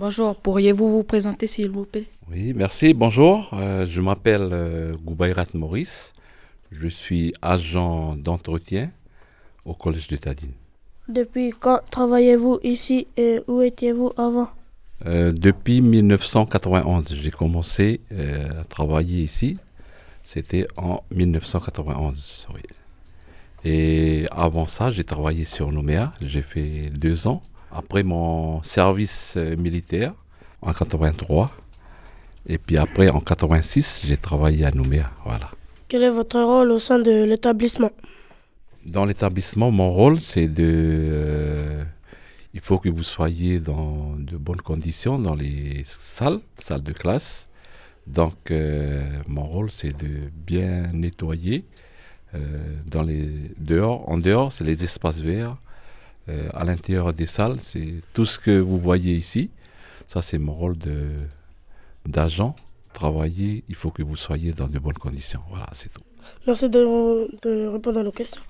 Bonjour, pourriez-vous vous présenter s'il vous plaît? Oui, merci, bonjour. Euh, je m'appelle euh, Goubayrat Maurice. Je suis agent d'entretien au Collège de Tadine. Depuis quand travaillez-vous ici et où étiez-vous avant? Euh, depuis 1991, j'ai commencé euh, à travailler ici. C'était en 1991, oui. Et avant ça, j'ai travaillé sur Nouméa. J'ai fait deux ans. Après mon service euh, militaire, en 83. Et puis après, en 86, j'ai travaillé à Nouméa. Voilà. Quel est votre rôle au sein de l'établissement? Dans l'établissement, mon rôle, c'est de... euh, il faut que vous soyez dans de bonnes conditions dans les salles, salles de classe. Donc, euh, mon rôle, c'est de bien nettoyer. euh, dans les dehors, en dehors, c'est les espaces verts. Euh, à l'intérieur des salles, c'est tout ce que vous voyez ici. Ça, c'est mon rôle de d'agent. Travailler, il faut que vous soyez dans de bonnes conditions. Voilà, c'est tout. Merci de, de répondre à nos questions.